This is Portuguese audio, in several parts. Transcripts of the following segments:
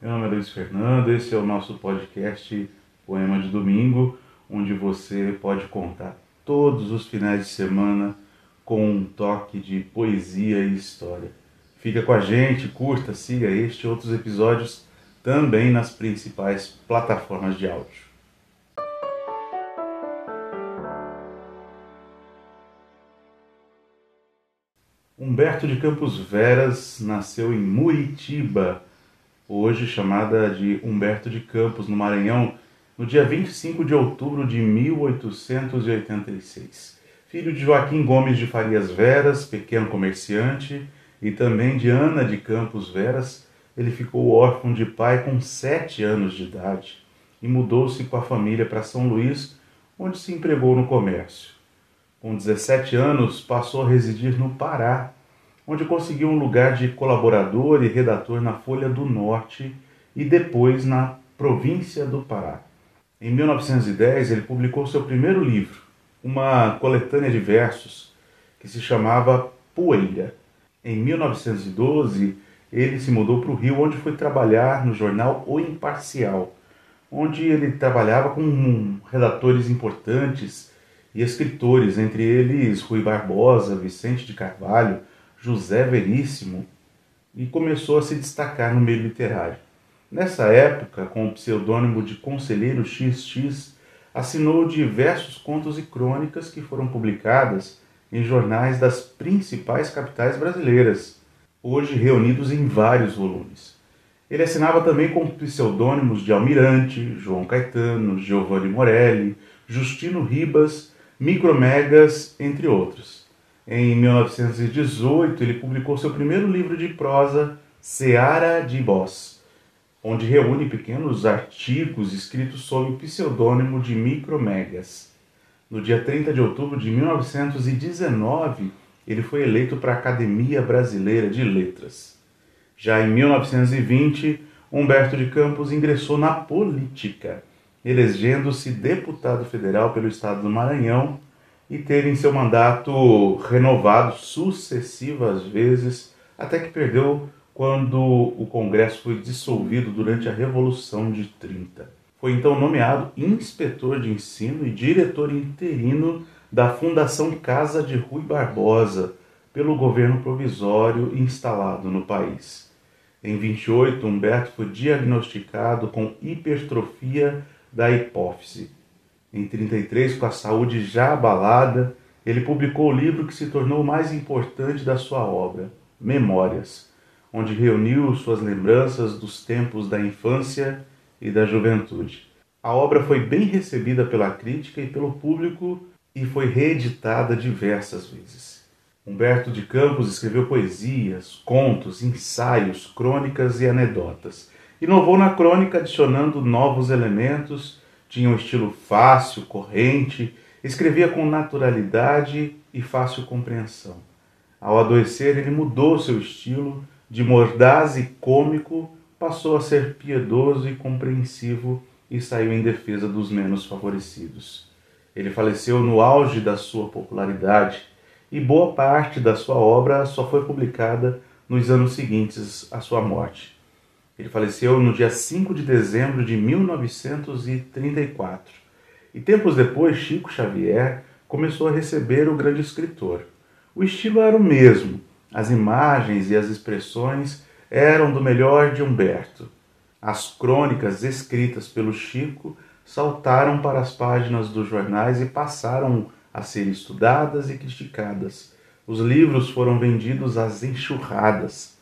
Meu nome é Luiz Fernando, esse é o nosso podcast Poema de Domingo, onde você pode contar todos os finais de semana com um toque de poesia e história. Fica com a gente, curta, siga este e outros episódios também nas principais plataformas de áudio. Humberto de Campos Veras nasceu em Muritiba, hoje chamada de Humberto de Campos, no Maranhão, no dia 25 de outubro de 1886. Filho de Joaquim Gomes de Farias Veras, pequeno comerciante, e também de Ana de Campos Veras, ele ficou órfão de pai com sete anos de idade e mudou-se com a família para São Luís, onde se empregou no comércio. Com 17 anos, passou a residir no Pará, onde conseguiu um lugar de colaborador e redator na Folha do Norte e depois na Província do Pará. Em 1910, ele publicou seu primeiro livro, uma coletânea de versos que se chamava Poeira. Em 1912, ele se mudou para o Rio, onde foi trabalhar no jornal O Imparcial, onde ele trabalhava com redatores importantes e escritores, entre eles Rui Barbosa, Vicente de Carvalho, José Veríssimo, e começou a se destacar no meio literário. Nessa época, com o pseudônimo de Conselheiro XX, assinou diversos contos e crônicas que foram publicadas em jornais das principais capitais brasileiras, hoje reunidos em vários volumes. Ele assinava também com pseudônimos de Almirante, João Caetano, Giovanni Morelli, Justino Ribas Micromegas, entre outros. Em 1918, ele publicou seu primeiro livro de prosa, Seara de Boss, onde reúne pequenos artigos escritos sob o pseudônimo de Micromegas. No dia 30 de outubro de 1919, ele foi eleito para a Academia Brasileira de Letras. Já em 1920, Humberto de Campos ingressou na política elegendo-se deputado federal pelo estado do Maranhão e teve em seu mandato renovado sucessivas vezes, até que perdeu quando o Congresso foi dissolvido durante a Revolução de 30. Foi então nomeado inspetor de ensino e diretor interino da Fundação Casa de Rui Barbosa pelo governo provisório instalado no país. Em 28, Humberto foi diagnosticado com hipertrofia da hipófise. Em 33, com a saúde já abalada, ele publicou o livro que se tornou o mais importante da sua obra, Memórias, onde reuniu suas lembranças dos tempos da infância e da juventude. A obra foi bem recebida pela crítica e pelo público e foi reeditada diversas vezes. Humberto de Campos escreveu poesias, contos, ensaios, crônicas e anedotas Inovou na crônica adicionando novos elementos, tinha um estilo fácil, corrente, escrevia com naturalidade e fácil compreensão. Ao adoecer, ele mudou seu estilo, de mordaz e cômico, passou a ser piedoso e compreensivo e saiu em defesa dos menos favorecidos. Ele faleceu no auge da sua popularidade e boa parte da sua obra só foi publicada nos anos seguintes à sua morte. Ele faleceu no dia 5 de dezembro de 1934. E tempos depois, Chico Xavier começou a receber o grande escritor. O estilo era o mesmo, as imagens e as expressões eram do melhor de Humberto. As crônicas escritas pelo Chico saltaram para as páginas dos jornais e passaram a ser estudadas e criticadas. Os livros foram vendidos às enxurradas.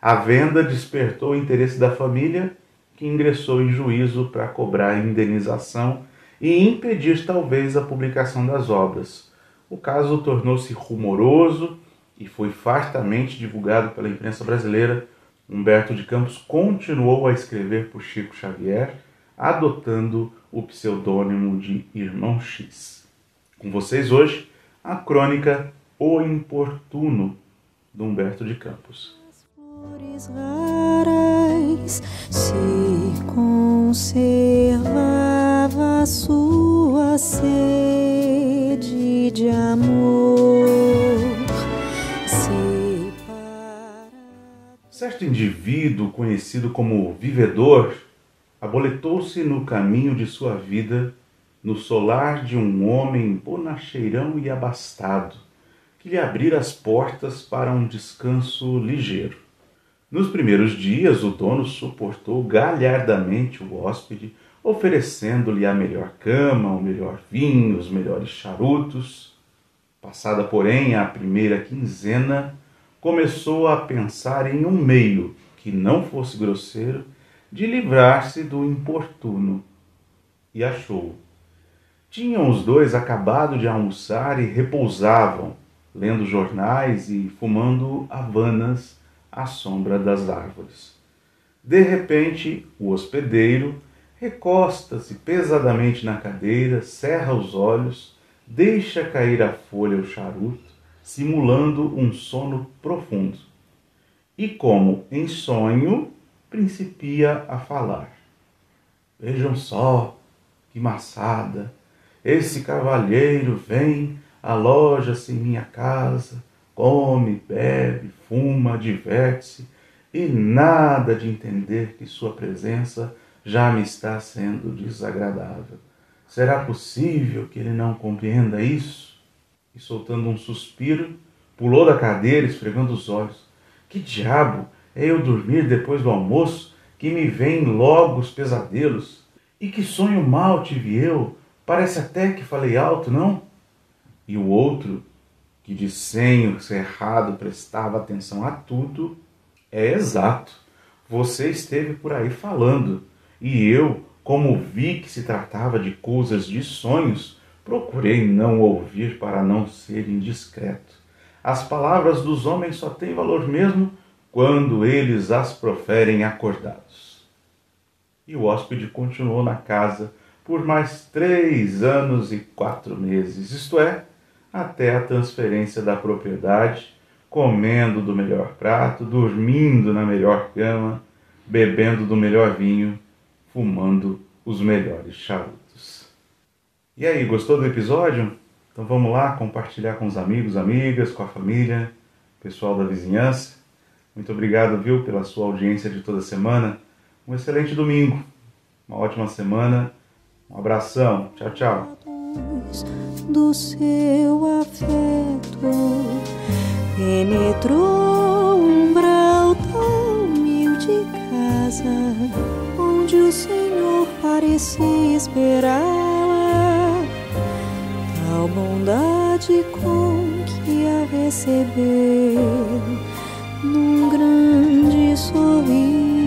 A venda despertou o interesse da família, que ingressou em juízo para cobrar indenização e impedir talvez a publicação das obras. O caso tornou-se rumoroso e foi fartamente divulgado pela imprensa brasileira. Humberto de Campos continuou a escrever por Chico Xavier, adotando o pseudônimo de Irmão X. Com vocês hoje, a crônica O Importuno, do Humberto de Campos. Flores raras se sua sede de amor. Certo indivíduo conhecido como vivedor aboletou-se no caminho de sua vida no solar de um homem bonacheirão e abastado, que lhe abrira as portas para um descanso ligeiro. Nos primeiros dias, o dono suportou galhardamente o hóspede, oferecendo-lhe a melhor cama, o melhor vinho, os melhores charutos. Passada, porém, a primeira quinzena, começou a pensar em um meio que não fosse grosseiro de livrar-se do importuno. E achou. Tinham os dois acabado de almoçar e repousavam, lendo jornais e fumando havanas à sombra das árvores. De repente, o hospedeiro recosta-se pesadamente na cadeira, cerra os olhos, deixa cair a folha o charuto, simulando um sono profundo. E como em sonho, principia a falar. Vejam só que maçada! Esse cavalheiro vem, aloja-se em minha casa, come, bebe, fuma, diverte-se, e nada de entender que sua presença já me está sendo desagradável. Será possível que ele não compreenda isso? E soltando um suspiro, pulou da cadeira, esfregando os olhos. Que diabo! É eu dormir depois do almoço que me vêm logo os pesadelos. E que sonho mal tive eu, parece até que falei alto, não? E o outro, que de senho cerrado prestava atenção a tudo, é exato. Você esteve por aí falando, e eu, como vi que se tratava de coisas de sonhos, procurei não ouvir para não ser indiscreto. As palavras dos homens só têm valor mesmo quando eles as proferem acordados. E o hóspede continuou na casa por mais três anos e quatro meses, isto é, até a transferência da propriedade, comendo do melhor prato, dormindo na melhor cama, bebendo do melhor vinho, fumando os melhores charutos. E aí, gostou do episódio? Então vamos lá compartilhar com os amigos, amigas, com a família, pessoal da vizinhança. Muito obrigado, viu, pela sua audiência de toda semana. Um excelente domingo, uma ótima semana. Um abração. Tchau, tchau. Do seu afeto penetrou um umbral tão humilde casa onde o Senhor parecia esperá-la. Tal bondade com que a recebeu num grande sorriso.